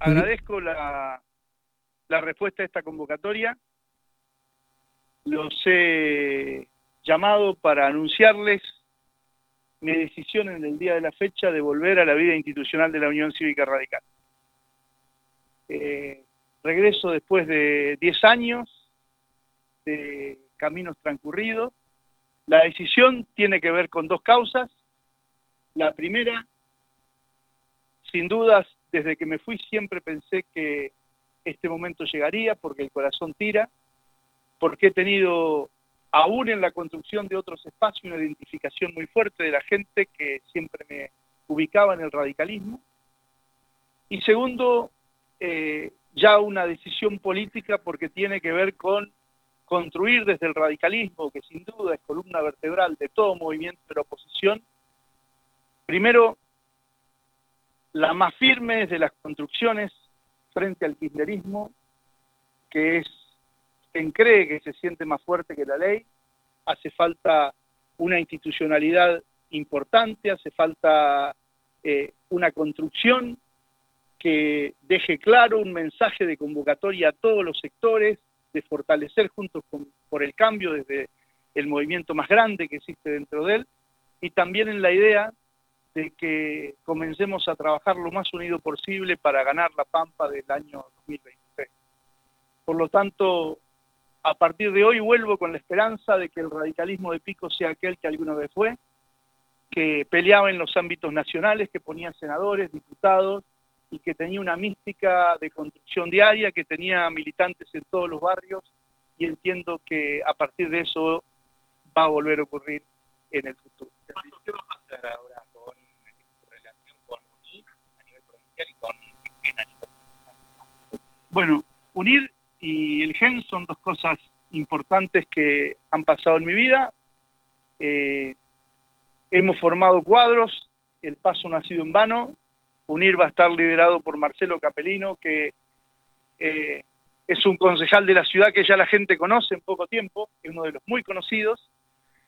agradezco la, la respuesta a esta convocatoria. Los he llamado para anunciarles mi decisión en el día de la fecha de volver a la vida institucional de la Unión Cívica Radical. Eh, regreso después de 10 años de caminos transcurridos. La decisión tiene que ver con dos causas. La primera, sin dudas, desde que me fui siempre pensé que este momento llegaría porque el corazón tira, porque he tenido aún en la construcción de otros espacios una identificación muy fuerte de la gente que siempre me ubicaba en el radicalismo. Y segundo, eh, ya una decisión política porque tiene que ver con construir desde el radicalismo, que sin duda es columna vertebral de todo movimiento de la oposición, primero, la más firme de las construcciones frente al kirchnerismo, que es quien cree que se siente más fuerte que la ley, hace falta una institucionalidad importante, hace falta eh, una construcción que deje claro un mensaje de convocatoria a todos los sectores, de fortalecer juntos por el cambio desde el movimiento más grande que existe dentro de él, y también en la idea de que comencemos a trabajar lo más unido posible para ganar la Pampa del año 2023. Por lo tanto, a partir de hoy vuelvo con la esperanza de que el radicalismo de Pico sea aquel que alguna vez fue, que peleaba en los ámbitos nacionales, que ponía senadores, diputados y que tenía una mística de construcción diaria, que tenía militantes en todos los barrios y entiendo que a partir de eso va a volver a ocurrir en el futuro. ¿Qué va a pasar ahora con su relación con UNIR a nivel provincial y con Bueno, UNIR y el gen son dos cosas importantes que han pasado en mi vida. Eh, hemos formado cuadros, el paso no ha sido en vano. UNIR va a estar liderado por Marcelo Capelino, que eh, es un concejal de la ciudad que ya la gente conoce en poco tiempo, es uno de los muy conocidos,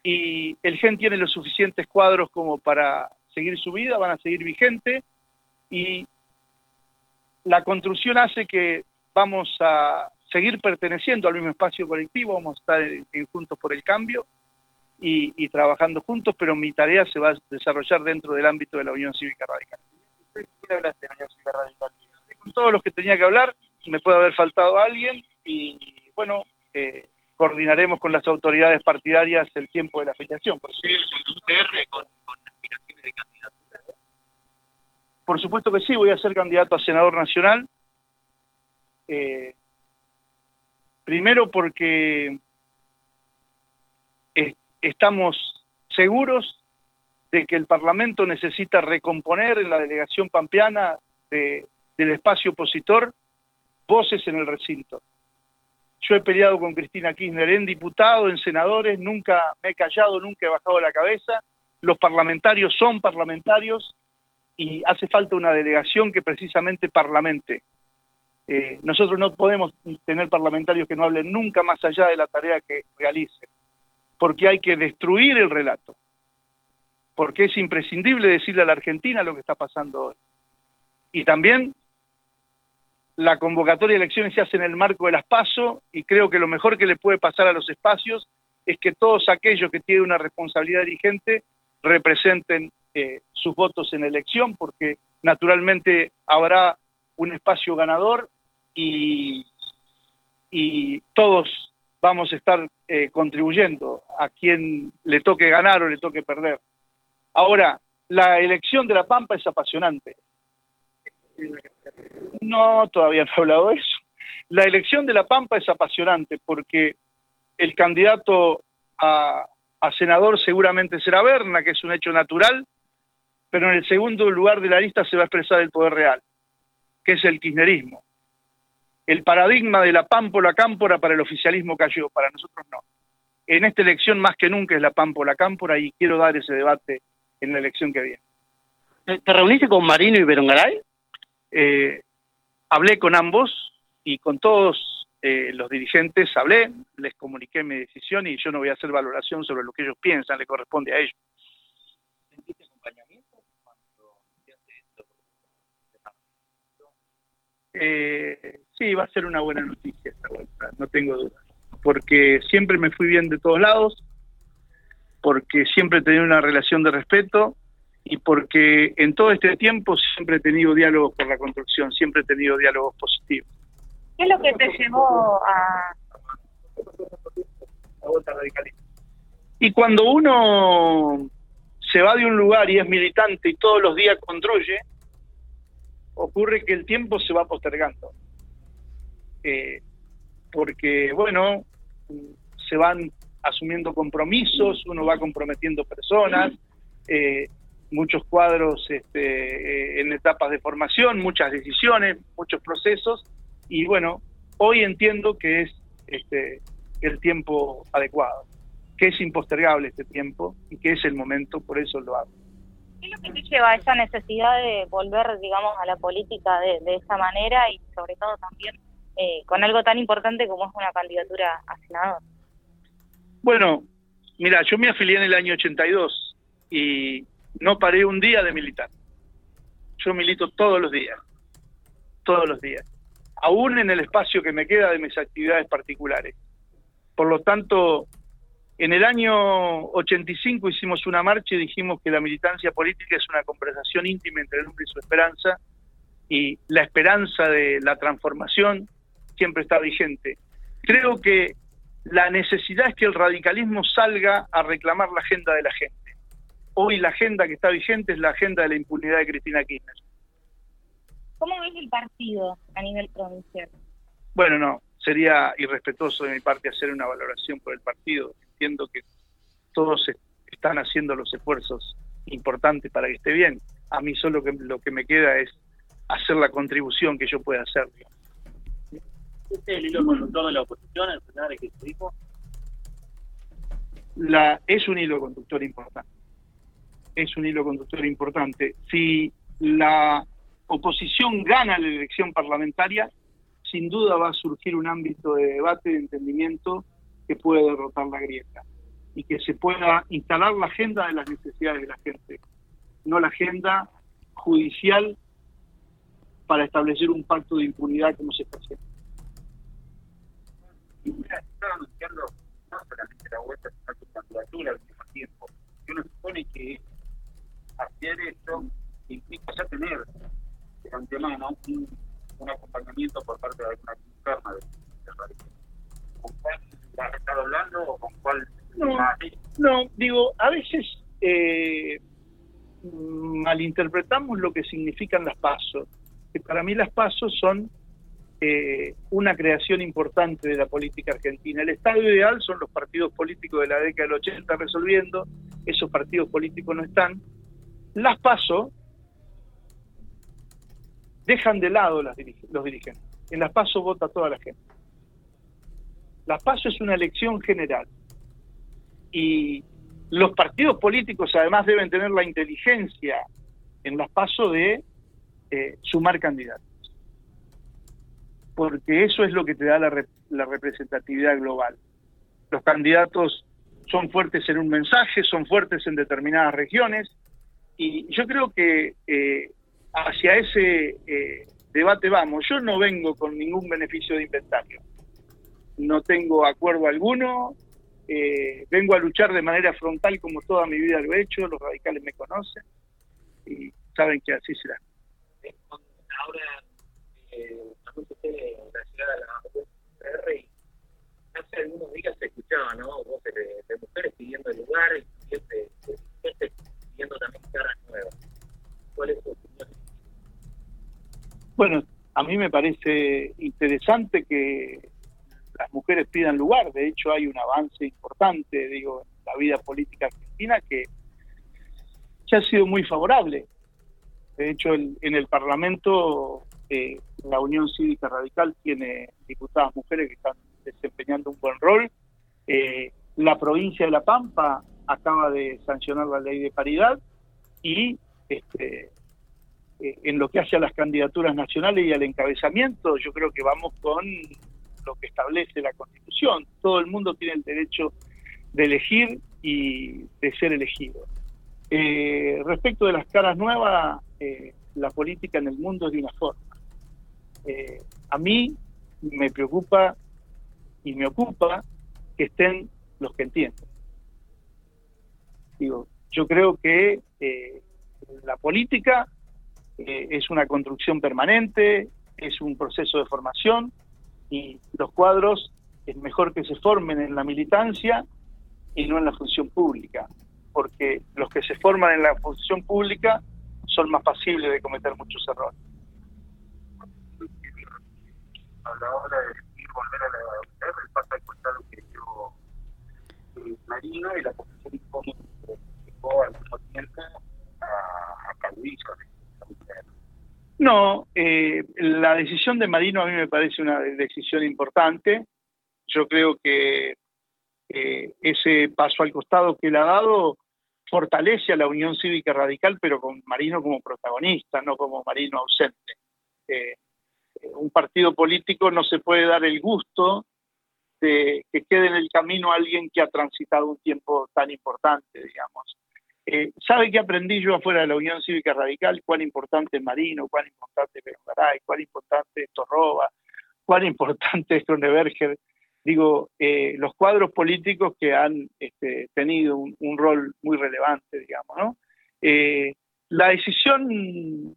y el GEN tiene los suficientes cuadros como para seguir su vida, van a seguir vigente, y la construcción hace que vamos a seguir perteneciendo al mismo espacio colectivo, vamos a estar Juntos por el Cambio y, trabajando juntos, pero mi tarea se va a desarrollar dentro del ámbito de la Unión Cívica Radical. Con todos los que tenía que hablar, me puede haber faltado alguien y, bueno, eh, coordinaremos con las autoridades partidarias el tiempo de la afiliación. Por con, aspiraciones de? Por supuesto que sí, voy a ser candidato a senador nacional. Eh, Primero porque estamos seguros de que el Parlamento necesita recomponer en la delegación pampeana del espacio opositor voces en el recinto. Yo he peleado con Cristina Kirchner en diputado, en senadores, nunca me he callado, nunca he bajado la cabeza. Los parlamentarios son parlamentarios y hace falta una delegación que precisamente parlamente. Eh, nosotros no podemos tener parlamentarios que no hablen nunca más allá de la tarea que realicen, porque hay que destruir el relato, porque es imprescindible decirle a la Argentina lo que está pasando hoy. Y también la convocatoria de elecciones se hace en el marco de las PASO y creo que lo mejor que le puede pasar a los espacios es que todos aquellos que tienen una responsabilidad dirigente representen eh, sus votos en elección, porque naturalmente habrá un espacio ganador y, y todos vamos a estar eh, contribuyendo a quien le toque ganar o le toque perder. Ahora, la elección de La Pampa es apasionante. No, todavía no he hablado de eso. La elección de La Pampa es apasionante porque el candidato a, a senador seguramente será Berna, que es un hecho natural, pero en el segundo lugar de la lista se va a expresar el poder real que es el kirchnerismo. El paradigma de la pámpola cámpora para el oficialismo cayó, para nosotros no. En esta elección más que nunca es la pámpola cámpora y quiero dar ese debate en la elección que viene. ¿Te reuniste con Marino y Berongaray? Eh, hablé con ambos y con todos eh, los dirigentes hablé, les comuniqué mi decisión y yo no voy a hacer valoración sobre lo que ellos piensan, le corresponde a ellos. Eh, sí, va a ser una buena noticia esta vuelta, no tengo dudas. Porque siempre me fui bien de todos lados, porque siempre he tenido una relación de respeto y porque en todo este tiempo siempre he tenido diálogos por la construcción, siempre he tenido diálogos positivos. ¿Qué es lo que te llevó a... La vuelta radicalista. Y cuando uno se va de un lugar y es militante y todos los días construye, ocurre que el tiempo se va postergando. Eh, porque, bueno, se van asumiendo compromisos, uno va comprometiendo personas, eh, muchos cuadros este, eh, en etapas de formación, muchas decisiones, muchos procesos, y bueno, hoy entiendo que es este, el tiempo adecuado, que es impostergable este tiempo y que es el momento, por eso lo hago. ¿Qué es lo que te lleva a esa necesidad de volver, digamos, a la política de, esa manera y sobre todo también eh, con algo tan importante como es una candidatura a senador? Bueno, mira, yo me afilié en el año 82 y no paré un día de militar. Yo milito todos los días, todos los días, aún en el espacio que me queda de mis actividades particulares. Por lo tanto, en el año 85 hicimos una marcha y dijimos que la militancia política es una conversación íntima entre el hombre y su esperanza, y la esperanza de la transformación siempre está vigente. Creo que la necesidad es que el radicalismo salga a reclamar la agenda de la gente. Hoy la agenda que está vigente es la agenda de la impunidad de Cristina Kirchner. ¿Cómo ves el partido a nivel provincial? Bueno, no, sería irrespetuoso de mi parte hacer una valoración por el partido. Entiendo que todos están haciendo los esfuerzos importantes para que esté bien. A mí solo que, lo que me queda es hacer la contribución que yo pueda hacer. ¿Este es el hilo conductor de la oposición el que se dijo? La, es un hilo conductor importante. Es un hilo conductor importante. Si la oposición gana la elección parlamentaria, sin duda va a surgir un ámbito de debate, de entendimiento que puede derrotar la grieta y que se pueda instalar la agenda de las necesidades de la gente, no la agenda judicial para establecer un pacto de impunidad como se está haciendo. Y mira, está anunciando no solamente la vuelta, sino su candidatura al mismo tiempo. Y uno supone que hacer esto implica ya tener de antemano un, un acompañamiento por parte de alguna interna de, de ¿Con has estado hablando o con cuál? No, no digo, a veces eh, malinterpretamos lo que significan las pasos. Que para mí las pasos son eh, una creación importante de la política argentina. El estado ideal son los partidos políticos de la década del 80 resolviendo, esos partidos políticos no están. Las paso dejan de lado las los dirigentes. En las paso vota toda la gente. Las paso es una elección general. Y los partidos políticos además deben tener la inteligencia en las paso de eh, sumar candidatos porque eso es lo que te da la, representatividad global. Los candidatos son fuertes en un mensaje, son fuertes en determinadas regiones, y yo creo que eh, hacia ese eh, debate vamos. Yo no vengo con ningún beneficio de inventario, no tengo acuerdo alguno, eh, vengo a luchar de manera frontal como toda mi vida lo he hecho, los radicales me conocen y saben que así será. Ahora eh, de la llegada de la PR y hace algunos días se escuchaba, ¿no? Voces de, mujeres pidiendo el lugar y de, de, pidiendo también caras nuevas. ¿Cuál es tu opinión? Bueno, a mí me parece interesante que las mujeres pidan lugar. De hecho, hay un avance importante, digo, en la vida política argentina que ya ha sido muy favorable. De hecho, en el Parlamento eh, la Unión Cívica Radical tiene diputadas mujeres que están desempeñando un buen rol. Eh, la provincia de La Pampa acaba de sancionar la ley de paridad y este, eh, en lo que hace a las candidaturas nacionales y al encabezamiento, yo creo que vamos con lo que establece la Constitución. Todo el mundo tiene el derecho de elegir y de ser elegido. respecto de las caras nuevas, la política en el mundo es de una forma eh, a mí me preocupa y me ocupa que estén los que entienden. Digo, yo creo que eh, la política eh, es una construcción permanente, es un proceso de formación y los cuadros es mejor que se formen en la militancia y no en la función pública, porque los que se forman en la función pública son más pasibles de cometer muchos errores. A la hora de volver a la pasa el costado que yo eh, Marino y la posición que al mismo tiempo a, a. No, eh, la decisión de Marino a mí me parece una decisión importante. Yo creo que eh, ese paso al costado que él ha dado fortalece a la Unión Cívica Radical, pero con Marino como protagonista, no como Marino ausente. Eh, un partido político no se puede dar el gusto de que quede en el camino alguien que ha transitado un tiempo tan importante, digamos. Eh, ¿Sabe qué aprendí yo afuera de la Unión Cívica Radical? Cuán importante es Marino, cuán importante es Garay, cuán importante es Torroba, cuán importante es Kroneberger. Digo, eh, los cuadros políticos que han este, tenido un, rol muy relevante, digamos, ¿no? Eh, la decisión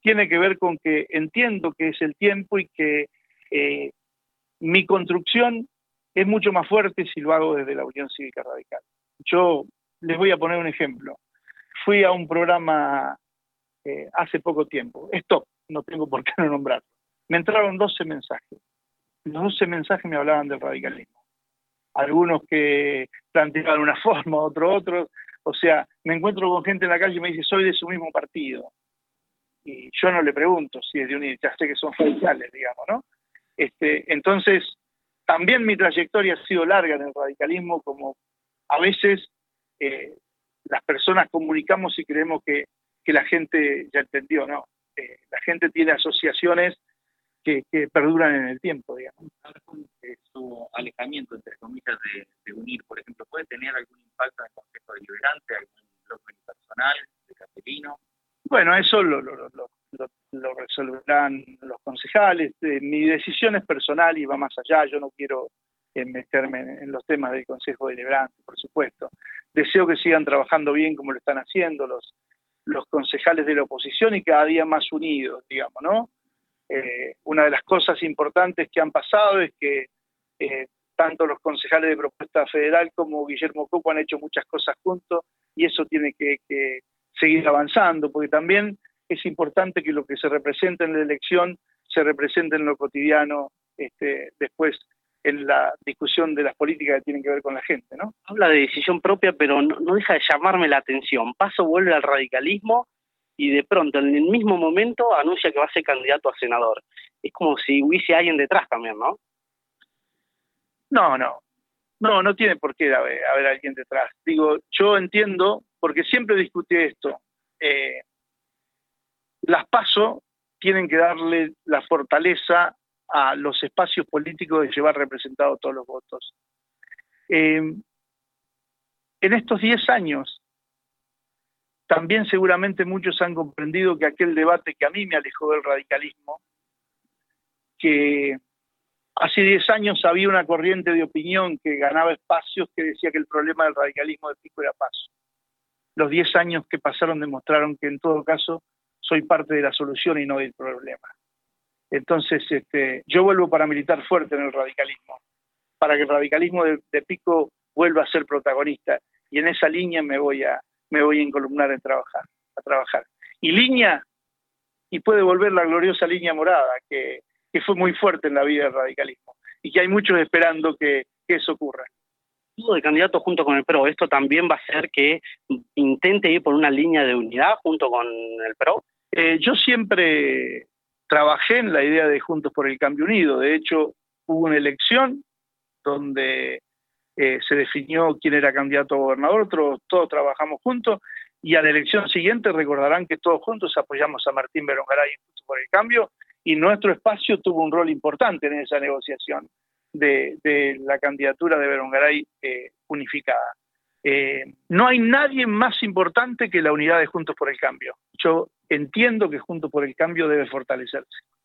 tiene que ver con que entiendo que es el tiempo y que mi construcción es mucho más fuerte si lo hago desde la Unión Cívica Radical. Yo les voy a poner un ejemplo. Fui a un programa eh, hace poco tiempo. Esto no tengo por qué no nombrarlo. Me entraron 12 mensajes. Los 12 mensajes me hablaban del radicalismo. Algunos que planteaban una forma, otros otros. O sea, me encuentro con gente en la calle y me dice, soy de su mismo partido. Y yo no le pregunto si es de unir, ya sé que son radicales, digamos, ¿no? Este, entonces, también mi trayectoria ha sido larga en el radicalismo, como a veces eh, las personas comunicamos y creemos que, que, la gente ya entendió, ¿no? Eh, la gente tiene asociaciones que, que, perduran en el tiempo, digamos. Su alejamiento, entre comillas, de, de, unir, por ejemplo, ¿puede tener algún impacto en el Consejo Deliberante, algún bloque personal de Caterino? Bueno, eso lo, lo, lo, lo resolverán los concejales. Eh, mi decisión es personal y va más allá. Yo no quiero en meterme en, los temas del Consejo Deliberante, por supuesto. Deseo que sigan trabajando bien como lo están haciendo los, los concejales de la oposición y cada día más unidos, digamos, ¿no? Eh, una de las cosas importantes que han pasado es que eh, tanto los concejales de propuesta federal como Guillermo Coco han hecho muchas cosas juntos y eso tiene que, que seguir avanzando, porque también es importante que lo que se representa en la elección se represente en lo cotidiano este, después en la discusión de las políticas que tienen que ver con la gente, ¿no? Habla de decisión propia, pero no, no, deja de llamarme la atención. Paso vuelve al radicalismo y de pronto, en el mismo momento, anuncia que va a ser candidato a senador. Es como si hubiese alguien detrás también, ¿no? No, no. No, no tiene por qué haber, haber alguien detrás. Digo, yo entiendo, porque siempre discutí esto, eh, las PASO tienen que darle la fortaleza a los espacios políticos de llevar representados todos los votos. Eh, en estos 10 años, también seguramente muchos han comprendido que aquel debate que a mí me alejó del radicalismo, que hace 10 años había una corriente de opinión que ganaba espacios que decía que el problema del radicalismo de Pico era paso. Los 10 años que pasaron demostraron que en todo caso soy parte de la solución y no del problema. Entonces, este, yo vuelvo para militar fuerte en el radicalismo, para que el radicalismo de, de, Pico vuelva a ser protagonista. Y en esa línea me voy a, me voy a encolumnar en trabajar, a trabajar. Y línea, y puede volver la gloriosa línea morada, que, que fue muy fuerte en la vida del radicalismo, y que hay muchos esperando que, que eso ocurra de candidato junto con el PRO, ¿esto también va a hacer que intente ir por una línea de unidad junto con el PRO? Eh, yo siempre trabajé en la idea de Juntos por el Cambio Unido. De hecho, hubo una elección donde eh, se definió quién era candidato a gobernador, todos, trabajamos juntos, y a la elección siguiente recordarán que todos juntos apoyamos a Martín Berongaray Juntos por el Cambio, y nuestro espacio tuvo un rol importante en esa negociación de, de la candidatura de Berongaray eh, unificada. Eh, no hay nadie más importante que la unidad de Juntos por el Cambio. Yo entiendo que Juntos por el Cambio debe fortalecerse.